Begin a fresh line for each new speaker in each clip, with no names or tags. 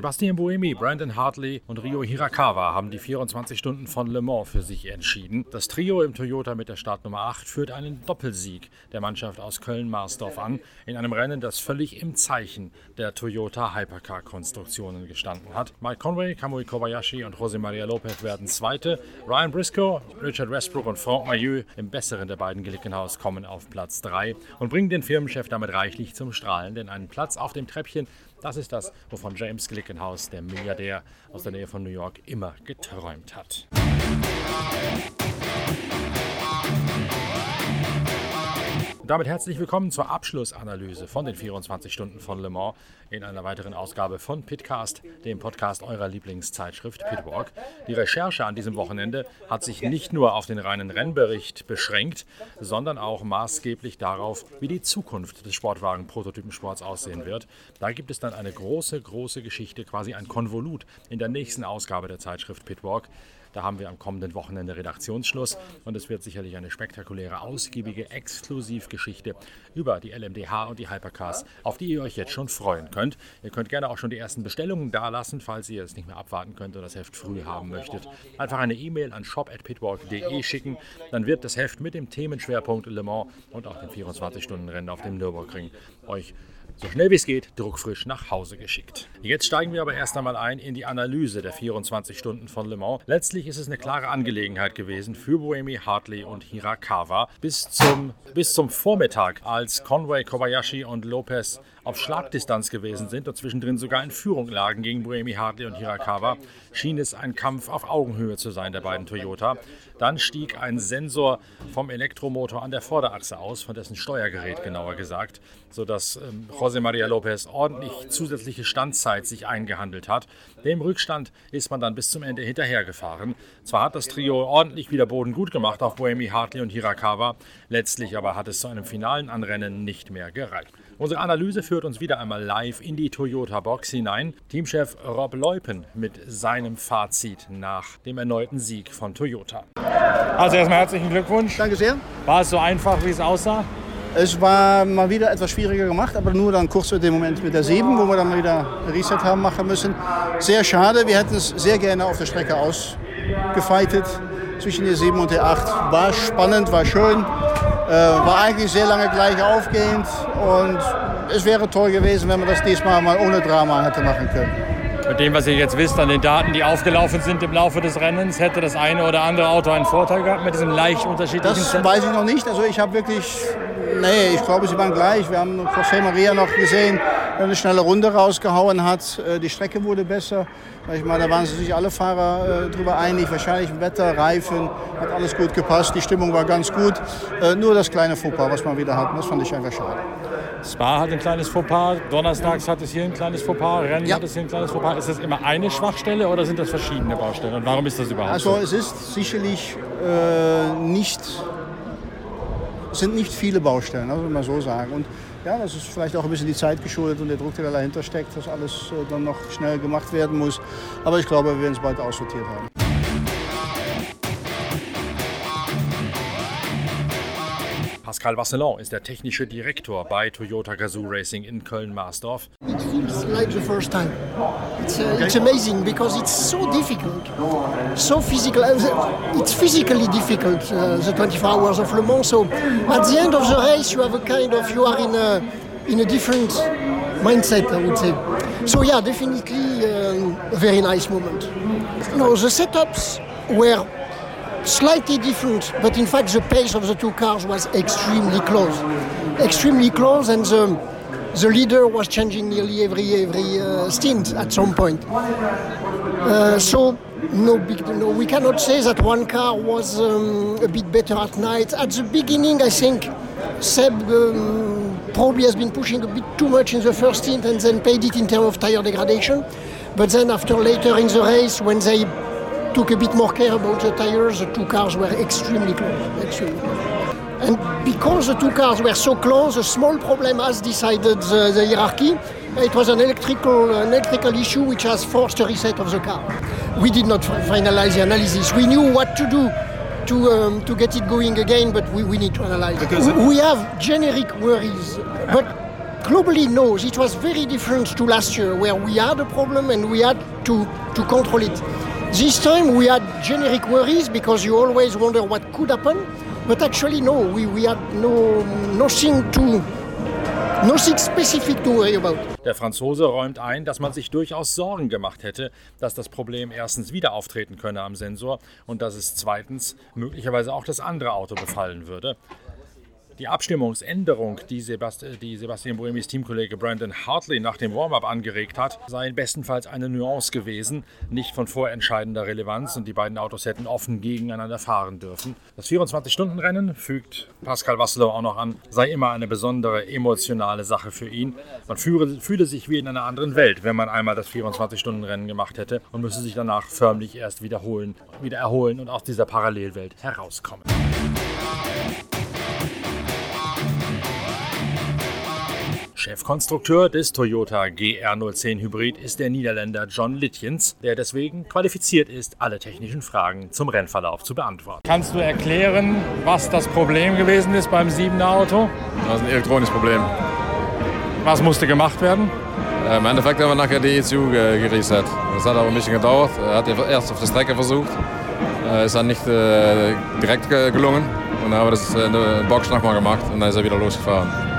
Sebastian Buemi, Brandon Hartley und Rio Hirakawa haben die 24 Stunden von Le Mans für sich entschieden. Das Trio im Toyota mit der Startnummer 8 führt einen Doppelsieg der Mannschaft aus Köln-Marsdorf an, in einem Rennen, das völlig im Zeichen der Toyota Hypercar-Konstruktionen gestanden hat. Mike Conway, Kamui Kobayashi und José María López werden Zweite. Ryan Briscoe, Richard Westbrook und Franck Maillot im besseren der beiden Glickenhaus kommen auf Platz 3 und bringen den Firmenchef damit reichlich zum Strahlen, denn einen Platz auf dem Treppchen das ist das, wovon James Glickenhaus, der Milliardär aus der Nähe von New York, immer geträumt hat. Damit herzlich willkommen zur Abschlussanalyse von den 24 Stunden von Le Mans in einer weiteren Ausgabe von Pitcast, dem Podcast eurer Lieblingszeitschrift Pitwalk. Die Recherche an diesem Wochenende hat sich nicht nur auf den reinen Rennbericht beschränkt, sondern auch maßgeblich darauf, wie die Zukunft des Sportwagen-Prototypensports aussehen wird. Da gibt es dann eine große, große Geschichte, quasi ein Konvolut in der nächsten Ausgabe der Zeitschrift Pitwalk. Da haben wir am kommenden Wochenende Redaktionsschluss und es wird sicherlich eine spektakuläre, ausgiebige Exklusivgeschichte über die LMDH und die Hypercars, auf die ihr euch jetzt schon freuen könnt. Ihr könnt gerne auch schon die ersten Bestellungen dalassen, falls ihr es nicht mehr abwarten könnt und das Heft früh haben möchtet. Einfach eine E-Mail an shop.pitwalk.de schicken, dann wird das Heft mit dem Themenschwerpunkt Le Mans und auch den 24-Stunden-Rennen auf dem Nürburgring euch so schnell wie es geht, druckfrisch nach Hause geschickt. Jetzt steigen wir aber erst einmal ein in die Analyse der 24 Stunden von Le Mans. Letztlich ist es eine klare Angelegenheit gewesen für Buemi, Hartley und Hirakawa bis zum, bis zum Vormittag, als Conway, Kobayashi und Lopez auf Schlagdistanz gewesen sind und zwischendrin sogar in Führung lagen gegen Buemi, Hartley und Hirakawa, schien es ein Kampf auf Augenhöhe zu sein der beiden Toyota. Dann stieg ein Sensor vom Elektromotor an der Vorderachse aus, von dessen Steuergerät genauer gesagt, sodass ähm, José María López ordentlich zusätzliche Standzeit sich eingehandelt hat. Dem Rückstand ist man dann bis zum Ende hinterhergefahren. Zwar hat das Trio ordentlich wieder Boden gut gemacht auf Boemi, Hartley und Hirakawa, letztlich aber hat es zu einem finalen Anrennen nicht mehr gereicht. Unsere Analyse führt uns wieder einmal live in die Toyota Box hinein. Teamchef Rob Leupen mit seinem Fazit nach dem erneuten Sieg von Toyota.
Also erstmal herzlichen Glückwunsch.
Danke sehr.
War es so einfach, wie es aussah?
Es war mal wieder etwas schwieriger gemacht, aber nur dann kurz in dem Moment mit der 7, wo wir dann mal wieder Reset haben machen müssen. Sehr schade, wir hätten es sehr gerne auf der Strecke ausgefeitet zwischen der 7 und der 8. War spannend, war schön. Äh, war eigentlich sehr lange gleich aufgehend und es wäre toll gewesen, wenn man das diesmal mal ohne Drama hätte machen können.
Mit dem, was ihr jetzt wisst, an den Daten, die aufgelaufen sind im Laufe des Rennens, hätte das eine oder andere Auto einen Vorteil gehabt mit diesem leicht unterschiedlichen
Das Zentrum? weiß ich noch nicht. Also ich habe wirklich, nee, ich glaube, sie waren gleich. Wir haben José Maria noch gesehen, eine schnelle Runde rausgehauen hat. Äh, die Strecke wurde besser. Ich meine, da waren sich alle Fahrer äh, drüber einig. Wahrscheinlich Wetter, Reifen, hat alles gut gepasst. Die Stimmung war ganz gut. Äh, nur das kleine Fauxpas, was wir wieder hatten, das fand ich einfach schade.
Spa hat ein kleines Fauxpas, Donnerstags hat es hier ein kleines Fauxpas, Rennen ja. hat es hier ein kleines Fauxpas. Ist das immer eine Schwachstelle oder sind das verschiedene Baustellen? Und warum ist das überhaupt
also,
so?
Also es ist sicherlich äh, nicht, sind nicht viele Baustellen, also mal so sagen. Und ja, das ist vielleicht auch ein bisschen die Zeit geschuldet und der Druck, der da dahinter steckt, dass alles äh, dann noch schnell gemacht werden muss. Aber ich glaube, wir werden es bald aussortiert haben.
Pascal Vasselon ist der technische Direktor bei Toyota Gazoo Racing in Köln-Marsdorf.
It feels like the first time. It's, uh, it's amazing because it's so difficult, so physical. Uh, it's physically difficult, uh, the 24 hours of Le Mans. So at the end of the race, you have a kind of, you are in a, in a different mindset, I would say. So yeah, definitely um, a very nice moment. No, the setups were slightly different, but in fact the pace of the two cars was extremely close, extremely close, and the the leader was changing nearly every every uh, stint at some point. Uh, so no big, no, we cannot say that one car was um, a bit better at night. At the beginning, I think Seb um, probably has been pushing a bit too much in the first stint and then paid it in terms of tire degradation. But then after later in the race, when they took a bit more care about the tires. The two cars were extremely close. Extremely. And because the two cars were so close, a small problem has decided the, the hierarchy. It was an electrical, an electrical issue which has forced a reset of the car. We did not finalize the analysis. We knew what to do to, um, to get it going again, but we, we need to analyze. Because we, we have generic worries, but globally, no, it was very different to last year, where we had a problem and we had to, to control it. This time we had generic worries because you always wonder what could happen, but actually, no, we, we had no, nothing to Nothing specific to worry about.
Der Franzose räumt ein, dass man sich durchaus Sorgen gemacht hätte, dass das Problem erstens wieder auftreten könne am Sensor und dass es zweitens möglicherweise auch das andere Auto befallen würde. Die Abstimmungsänderung, die, Sebast die Sebastian Buemis Teamkollege Brandon Hartley nach dem Warm-up angeregt hat, sei bestenfalls eine Nuance gewesen, nicht von vorentscheidender Relevanz und die beiden Autos hätten offen gegeneinander fahren dürfen. Das 24-Stunden-Rennen, fügt Pascal Wasselow auch noch an, sei immer eine besondere emotionale Sache für ihn. Man fühle, fühle sich wie in einer anderen Welt, wenn man einmal das 24-Stunden-Rennen gemacht hätte und müsse sich danach förmlich erst wiederholen, wieder erholen und aus dieser Parallelwelt herauskommen. Chefkonstrukteur des Toyota GR010 Hybrid ist der Niederländer John Litjens, der deswegen qualifiziert ist, alle technischen Fragen zum Rennverlauf zu beantworten.
Kannst du erklären, was das Problem gewesen ist beim 7er Auto?
Das ist ein elektronisches Problem.
Was musste gemacht werden?
Äh, Im Endeffekt haben wir nachher die ECU gereset. Das hat aber ein bisschen gedauert. Er hat erst auf der Strecke versucht. Äh, ist dann nicht äh, direkt gelungen. Und dann haben wir das in der Box nochmal gemacht und dann ist er wieder losgefahren.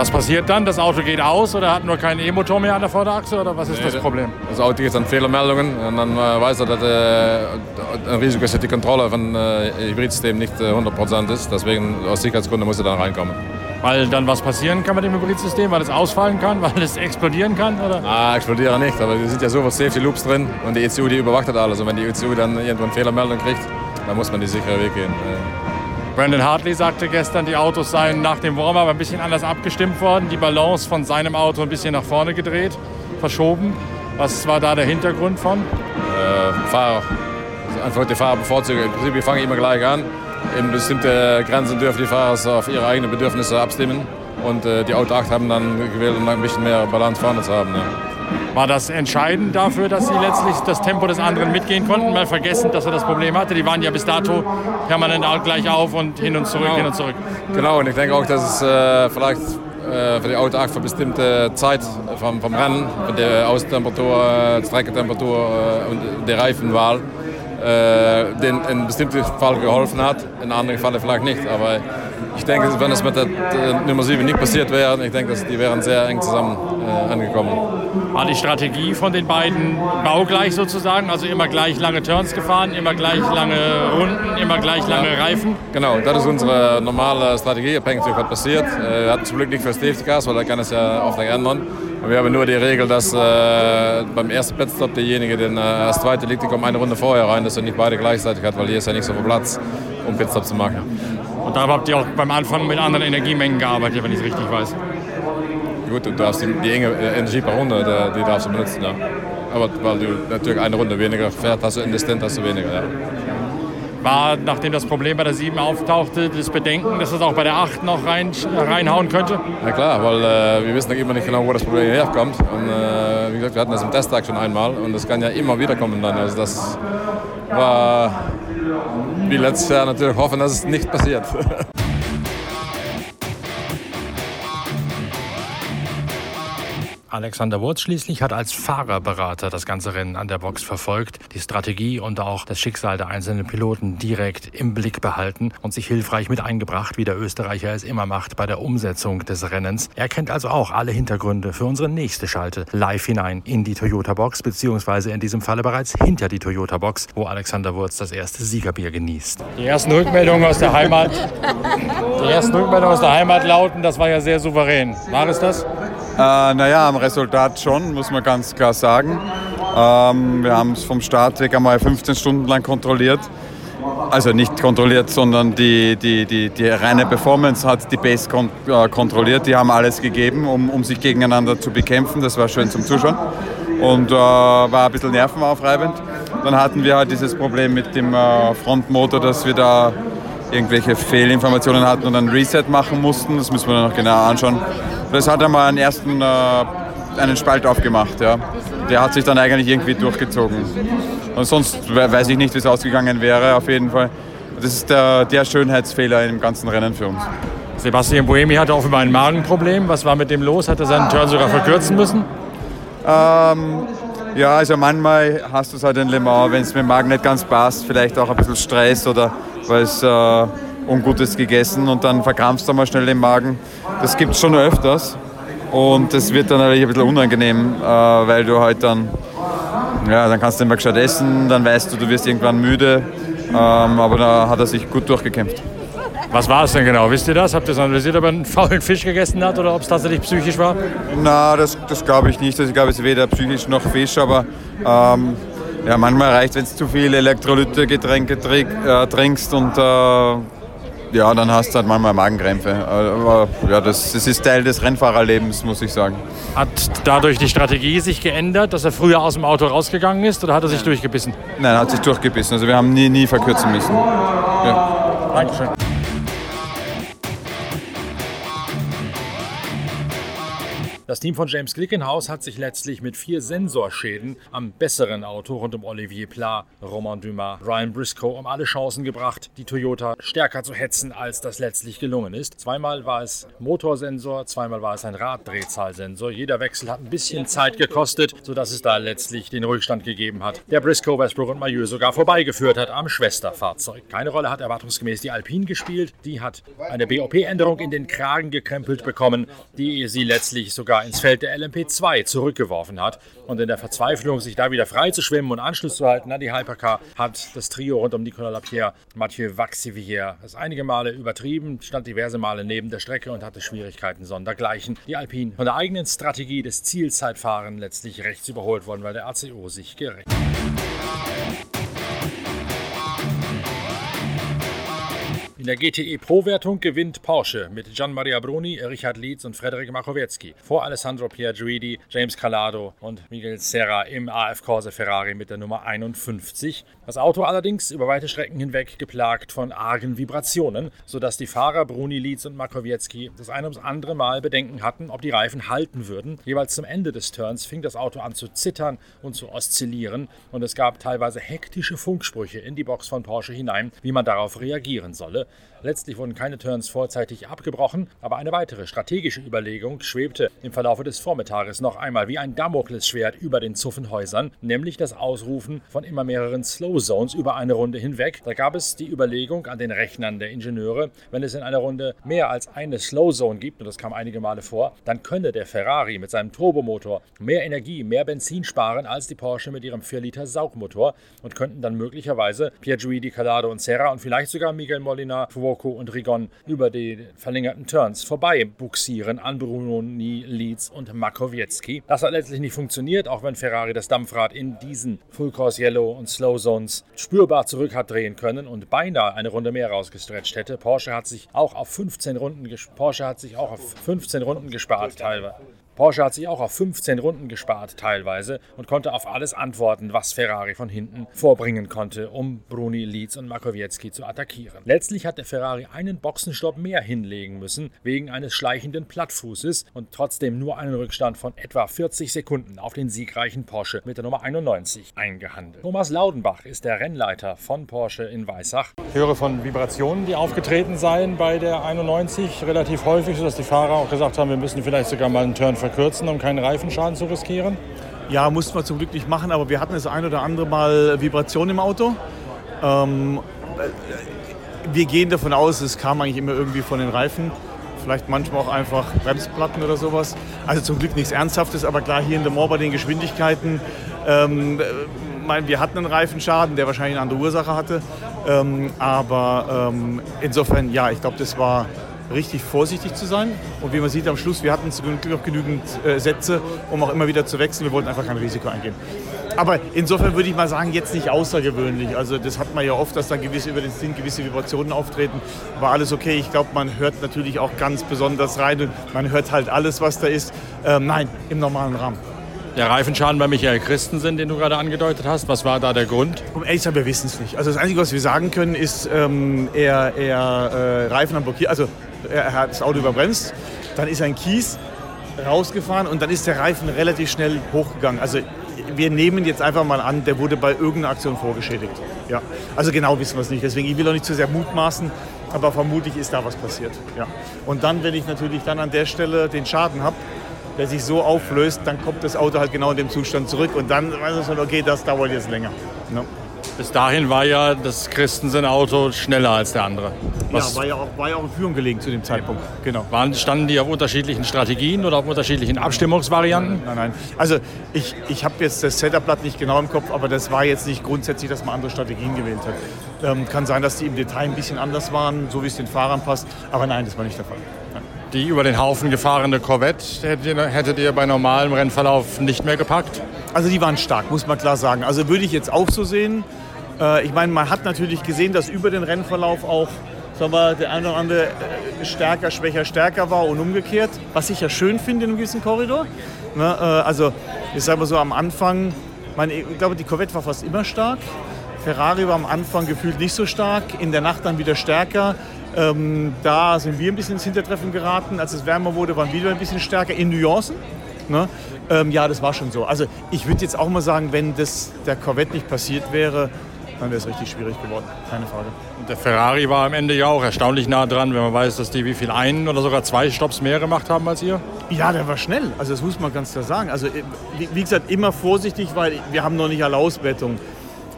Was passiert dann? Das Auto geht aus oder hat nur keinen E-Motor mehr an der Vorderachse oder was ist nee, das Problem?
Das Auto geht dann Fehlermeldungen und dann äh, weiß er, dass äh, ein Risiko ist, dass die Kontrolle von äh, Hybridsystem nicht 100% äh, ist. Deswegen aus Sicherheitsgründen muss er dann reinkommen.
Weil dann was passieren kann mit dem Hybridsystem, weil es ausfallen kann, weil es explodieren kann? Oder?
Ah, explodieren nicht, aber es sind ja so viele Safety Loops drin und die ECU die überwacht alles. Und wenn die ECU dann irgendwann eine Fehlermeldung kriegt, dann muss man die sichere Weg gehen.
Brandon Hartley sagte gestern, die Autos seien nach dem Warm-up ein bisschen anders abgestimmt worden, die Balance von seinem Auto ein bisschen nach vorne gedreht, verschoben. Was war da der Hintergrund von?
Äh, Fahrer. Einfach die Fahrer bevorzugen. Im Prinzip, wir fangen immer gleich an. In bestimmte Grenzen dürfen die Fahrer auf ihre eigenen Bedürfnisse abstimmen. Und äh, die Auto 8 haben dann gewählt, um ein bisschen mehr Balance vorne zu haben. Ja.
War das entscheidend dafür, dass Sie letztlich das Tempo des anderen mitgehen konnten? Mal vergessen, dass er das Problem hatte. Die waren ja bis dato permanent gleich auf und hin und zurück,
genau.
hin und zurück.
Genau, und ich denke auch, dass es äh, vielleicht äh, für die Auto 8 für bestimmte Zeit vom, vom Rennen, von der Außentemperatur, äh, Streckentemperatur äh, und der Reifenwahl, äh, den in bestimmten Fall geholfen hat, in anderen Fällen vielleicht nicht. Aber ich denke, wenn es mit der, Nummer 7 nicht passiert wäre, ich denke, dass die wären sehr eng zusammen äh, angekommen.
War die Strategie von den beiden baugleich sozusagen? Also immer gleich lange Turns gefahren, immer gleich lange Runden, immer gleich lange ja. Reifen?
Genau, das ist unsere normale Strategie, abhängig von was passiert. Äh, hatten zum Glück nicht für Safety Cars, weil da kann es ja oft ändern. Wir haben nur die Regel, dass äh, beim ersten Pitstop derjenige, der äh, als Zweite liegt, kommt eine Runde vorher rein, dass er nicht beide gleichzeitig hat, weil hier ist ja nicht so viel Platz, um Pitstop zu machen.
Und da habt ihr auch beim Anfang mit anderen Energiemengen gearbeitet, wenn ich es richtig weiß.
Gut, du darfst die, die enge äh, Energie per Runde, die, die darfst du benutzen, ja. Aber weil du natürlich eine Runde weniger fährst, hast du in Distant hast du weniger, ja
war, nachdem das Problem bei der 7 auftauchte, das Bedenken, dass es auch bei der 8 noch rein, reinhauen könnte?
Ja klar, weil äh, wir wissen immer nicht genau, wo das Problem herkommt. Und äh, wie gesagt, wir hatten das im Testtag schon einmal und das kann ja immer wieder kommen dann. Also das war wie letztes Jahr natürlich hoffen, dass es nicht passiert.
Alexander Wurz schließlich hat als Fahrerberater das ganze Rennen an der Box verfolgt, die Strategie und auch das Schicksal der einzelnen Piloten direkt im Blick behalten und sich hilfreich mit eingebracht, wie der Österreicher es immer macht bei der Umsetzung des Rennens. Er kennt also auch alle Hintergründe für unsere nächste Schalte live hinein in die Toyota Box, beziehungsweise in diesem Falle bereits hinter die Toyota Box, wo Alexander Wurz das erste Siegerbier genießt.
Die ersten Rückmeldungen aus der Heimat, die ersten Rückmeldungen aus der Heimat lauten, das war ja sehr souverän. War es das?
Äh, naja, am Resultat schon, muss man ganz klar sagen. Ähm, wir haben es vom Start weg einmal 15 Stunden lang kontrolliert. Also nicht kontrolliert, sondern die, die, die, die reine Performance hat die Base kon äh, kontrolliert. Die haben alles gegeben, um, um sich gegeneinander zu bekämpfen. Das war schön zum Zuschauen und äh, war ein bisschen nervenaufreibend. Dann hatten wir halt dieses Problem mit dem äh, Frontmotor, dass wir da irgendwelche Fehlinformationen hatten und ein Reset machen mussten. Das müssen wir noch genauer anschauen. Das hat einmal einen ersten äh, einen Spalt aufgemacht. Ja. Der hat sich dann eigentlich irgendwie durchgezogen. Und sonst weiß ich nicht, wie es ausgegangen wäre, auf jeden Fall. Das ist der, der Schönheitsfehler im ganzen Rennen für uns.
Sebastian Buemi hatte offenbar ein Magenproblem. Was war mit dem los? Hat er seinen Turn sogar verkürzen müssen?
Ähm, ja, also manchmal hast du es halt in Le Mans, wenn es mit dem Magen nicht ganz passt, vielleicht auch ein bisschen Stress oder weil es äh, Ungutes gegessen und dann verkrampfst du mal schnell den Magen. Das gibt es schon öfters und das wird dann natürlich ein bisschen unangenehm, äh, weil du halt dann, ja, dann kannst du nicht mehr gescheit essen, dann weißt du, du wirst irgendwann müde, ähm, aber da hat er sich gut durchgekämpft.
Was war es denn genau? Wisst ihr das? Habt ihr es analysiert, ob er einen faulen Fisch gegessen hat oder ob es tatsächlich psychisch war?
Na, das, das glaube ich nicht. Also ich glaube, es ist weder psychisch noch Fisch, aber ähm, ja, manchmal reicht, wenn du zu viele Elektrolyte-Getränke äh, trinkst und äh, ja, dann hast du halt manchmal Magenkrämpfe. Aber ja, das, das ist Teil des Rennfahrerlebens, muss ich sagen.
Hat dadurch die Strategie sich geändert, dass er früher aus dem Auto rausgegangen ist oder hat er sich durchgebissen?
Nein, er hat sich durchgebissen. Also wir haben nie, nie verkürzen müssen. Ja.
Dankeschön. Das Team von James Glickenhaus hat sich letztlich mit vier Sensorschäden am besseren Auto rund um Olivier Pla, Romain Dumas, Ryan Briscoe um alle Chancen gebracht, die Toyota stärker zu hetzen, als das letztlich gelungen ist. Zweimal war es Motorsensor, zweimal war es ein Raddrehzahlsensor. Jeder Wechsel hat ein bisschen Zeit gekostet, sodass es da letztlich den Rückstand gegeben hat, der Briscoe, Westbrook und Maillot sogar vorbeigeführt hat am Schwesterfahrzeug. Keine Rolle hat erwartungsgemäß die Alpine gespielt. Die hat eine BOP-Änderung in den Kragen gekrempelt bekommen, die sie letztlich sogar ins Feld der LMP2 zurückgeworfen hat. Und in der Verzweiflung, sich da wieder frei zu schwimmen und Anschluss zu halten an die Hypercar, hat das Trio rund um Nicolas Lapierre, Mathieu Vaxivier, das einige Male übertrieben, stand diverse Male neben der Strecke und hatte Schwierigkeiten sondergleichen. Die Alpine von der eigenen Strategie des Zielzeitfahren letztlich rechts überholt worden, weil der ACO sich gerecht In der GTE Pro-Wertung gewinnt Porsche mit Gian Maria Bruni, Richard Lietz und Frederik Makowiecki vor Alessandro Piaggiudi, James Calado und Miguel Serra im AF Corse Ferrari mit der Nummer 51. Das Auto allerdings über weite Strecken hinweg geplagt von argen Vibrationen, sodass die Fahrer Bruni, Lietz und Makowiecki das ein ums andere Mal Bedenken hatten, ob die Reifen halten würden. Jeweils zum Ende des Turns fing das Auto an zu zittern und zu oszillieren und es gab teilweise hektische Funksprüche in die Box von Porsche hinein, wie man darauf reagieren solle. Letztlich wurden keine Turns vorzeitig abgebrochen, aber eine weitere strategische Überlegung schwebte im Verlauf des Vormittages noch einmal wie ein Damoklesschwert über den Zuffenhäusern, nämlich das Ausrufen von immer mehreren Slow Zones über eine Runde hinweg. Da gab es die Überlegung an den Rechnern der Ingenieure, wenn es in einer Runde mehr als eine Slow Zone gibt, und das kam einige Male vor, dann könne der Ferrari mit seinem Turbomotor mehr Energie, mehr Benzin sparen als die Porsche mit ihrem 4 Liter Saugmotor und könnten dann möglicherweise Piaggiudi, Calado und Serra und vielleicht sogar Miguel Molina, Fuoco und Rigon über die verlängerten Turns vorbei buxieren an Brunoni, Leeds und Makowiecki. Das hat letztlich nicht funktioniert, auch wenn Ferrari das Dampfrad in diesen Full Course Yellow und Slow Zones spürbar zurück hat drehen können und beinahe eine Runde mehr rausgestretcht hätte. Porsche hat sich auch auf 15 Runden, Porsche hat sich auch auf 15 Runden gespart teilweise. Porsche hat sich auch auf 15 Runden gespart teilweise und konnte auf alles antworten, was Ferrari von hinten vorbringen konnte, um Bruni, Leeds und Makowiecki zu attackieren. Letztlich hat der Ferrari einen Boxenstopp mehr hinlegen müssen, wegen eines schleichenden Plattfußes und trotzdem nur einen Rückstand von etwa 40 Sekunden auf den siegreichen Porsche mit der Nummer 91 eingehandelt. Thomas Laudenbach ist der Rennleiter von Porsche in Weissach. Ich höre von Vibrationen, die aufgetreten seien bei der 91 relativ häufig, sodass die Fahrer auch gesagt haben, wir müssen vielleicht sogar mal einen Turn verkürzen verkürzen, um keinen Reifenschaden zu riskieren?
Ja, mussten wir zum Glück nicht machen, aber wir hatten das ein oder andere Mal Vibration im Auto. Ähm, wir gehen davon aus, es kam eigentlich immer irgendwie von den Reifen. Vielleicht manchmal auch einfach Bremsplatten oder sowas. Also zum Glück nichts Ernsthaftes, aber klar hier in Le Mans bei den Geschwindigkeiten. Ähm, mein, wir hatten einen Reifenschaden, der wahrscheinlich eine andere Ursache hatte. Ähm, aber ähm, insofern, ja, ich glaube, das war richtig vorsichtig zu sein. Und wie man sieht am Schluss, wir hatten zum Glück noch genügend äh, Sätze, um auch immer wieder zu wechseln. Wir wollten einfach kein Risiko eingehen. Aber insofern würde ich mal sagen, jetzt nicht außergewöhnlich. Also das hat man ja oft, dass da gewisse über den Sinn gewisse Vibrationen auftreten. War alles okay. Ich glaube, man hört natürlich auch ganz besonders rein und man hört halt alles, was da ist. Ähm, nein, im normalen Rahmen.
Der Reifenschaden bei Michael Christensen, den du gerade angedeutet hast, was war da der Grund?
Um ehrlich zu sein, wir wissen es nicht. Also das Einzige, was wir sagen können, ist, ähm, er, er äh, Reifen am Blockieren, also er hat das Auto überbremst, dann ist ein Kies rausgefahren und dann ist der Reifen relativ schnell hochgegangen. Also wir nehmen jetzt einfach mal an, der wurde bei irgendeiner Aktion vorgeschädigt. Ja. Also genau wissen wir es nicht. Deswegen, ich will auch nicht zu sehr mutmaßen. aber vermutlich ist da was passiert. Ja. Und dann, wenn ich natürlich dann an der Stelle den Schaden habe, der sich so auflöst, dann kommt das Auto halt genau in dem Zustand zurück und dann weiß man schon, okay, das dauert jetzt länger.
No. Bis dahin war ja das Christensen-Auto schneller als der andere.
Was ja, war ja, auch, war ja auch in Führung gelegen zu dem Zeitpunkt. Genau.
Waren, standen die auf unterschiedlichen Strategien oder auf unterschiedlichen Abstimmungsvarianten?
Nein, nein. Also ich, ich habe jetzt das Setupblatt nicht genau im Kopf, aber das war jetzt nicht grundsätzlich, dass man andere Strategien gewählt hat. Ähm, kann sein, dass die im Detail ein bisschen anders waren, so wie es den Fahrern passt. Aber nein, das war nicht der Fall. Nein.
Die über den Haufen gefahrene Corvette hättet ihr, hättet ihr bei normalem Rennverlauf nicht mehr gepackt?
Also die waren stark, muss man klar sagen. Also würde ich jetzt auch so sehen. Äh, ich meine, man hat natürlich gesehen, dass über den Rennverlauf auch sagen wir, der eine oder andere äh, stärker, schwächer, stärker war und umgekehrt, was ich ja schön finde in einem gewissen Korridor. Ne, äh, also ich sage mal so am Anfang, meine, ich glaube, die Corvette war fast immer stark. Ferrari war am Anfang gefühlt nicht so stark, in der Nacht dann wieder stärker. Ähm, da sind wir ein bisschen ins Hintertreffen geraten. Als es wärmer wurde, waren wir wieder ein bisschen stärker in Nuancen. Ne? Ähm, ja, das war schon so. Also ich würde jetzt auch mal sagen, wenn das der Corvette nicht passiert wäre, dann wäre es richtig schwierig geworden, keine Frage.
Und der Ferrari war am Ende ja auch erstaunlich nah dran, wenn man weiß, dass die wie viel einen oder sogar zwei Stops mehr gemacht haben als ihr.
Ja, der war schnell, also das muss man ganz klar sagen. Also wie gesagt, immer vorsichtig, weil wir haben noch nicht alle Auswertungen.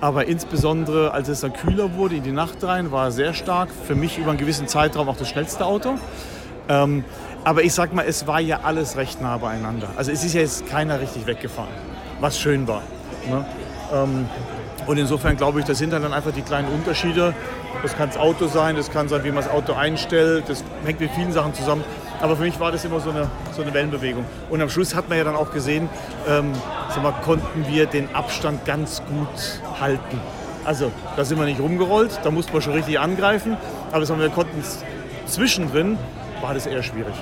Aber insbesondere, als es dann kühler wurde, in die Nacht rein, war er sehr stark. Für mich über einen gewissen Zeitraum auch das schnellste Auto. Ähm, aber ich sag mal, es war ja alles recht nah beieinander. Also es ist ja jetzt keiner richtig weggefahren, was schön war. Ne? Ähm, und insofern glaube ich, das sind dann einfach die kleinen Unterschiede. Das kann das Auto sein, das kann sein, wie man das Auto einstellt, das hängt mit vielen Sachen zusammen. Aber für mich war das immer so eine, so eine Wellenbewegung. Und am Schluss hat man ja dann auch gesehen, ähm, mal, konnten wir den Abstand ganz gut halten. Also da sind wir nicht rumgerollt, da mussten wir schon richtig angreifen. Aber wir konnten zwischendrin, war das eher schwierig.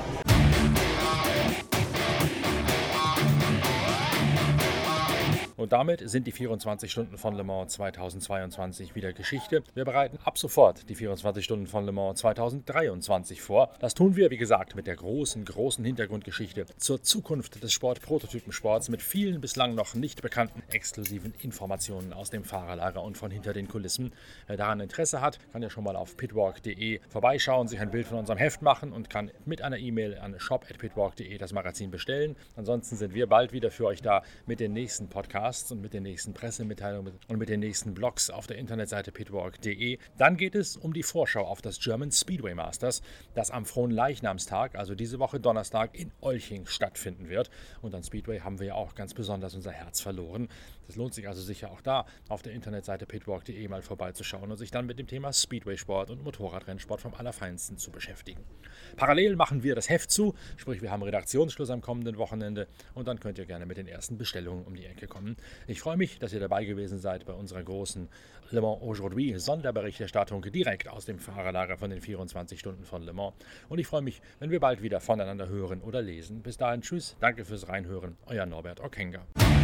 Und damit sind die 24 Stunden von Le Mans 2022 wieder Geschichte. Wir bereiten ab sofort die 24 Stunden von Le Mans 2023 vor. Das tun wir, wie gesagt, mit der großen, großen Hintergrundgeschichte zur Zukunft des Sport-Prototypensports mit vielen bislang noch nicht bekannten exklusiven Informationen aus dem Fahrerlager und von hinter den Kulissen. Wer daran Interesse hat, kann ja schon mal auf pitwalk.de vorbeischauen, sich ein Bild von unserem Heft machen und kann mit einer E-Mail an shop.pitwalk.de das Magazin bestellen. Ansonsten sind wir bald wieder für euch da mit den nächsten Podcasts Podcasts und mit den nächsten Pressemitteilungen und mit den nächsten Blogs auf der Internetseite pitwalk.de. Dann geht es um die Vorschau auf das German Speedway Masters, das am frohen Leichnamstag, also diese Woche Donnerstag, in Olching stattfinden wird. Und an Speedway haben wir ja auch ganz besonders unser Herz verloren. Es lohnt sich also sicher auch da auf der Internetseite pitwalk.de mal vorbeizuschauen und sich dann mit dem Thema Speedway-Sport und Motorradrennsport vom Allerfeinsten zu beschäftigen. Parallel machen wir das Heft zu, sprich wir haben Redaktionsschluss am kommenden Wochenende und dann könnt ihr gerne mit den ersten Bestellungen um die Ecke kommen. Ich freue mich, dass ihr dabei gewesen seid bei unserer großen Le Mans Aujourd'hui Sonderberichterstattung direkt aus dem Fahrerlager von den 24 Stunden von Le Mans. Und ich freue mich, wenn wir bald wieder voneinander hören oder lesen. Bis dahin, tschüss, danke fürs Reinhören, euer Norbert Okenga.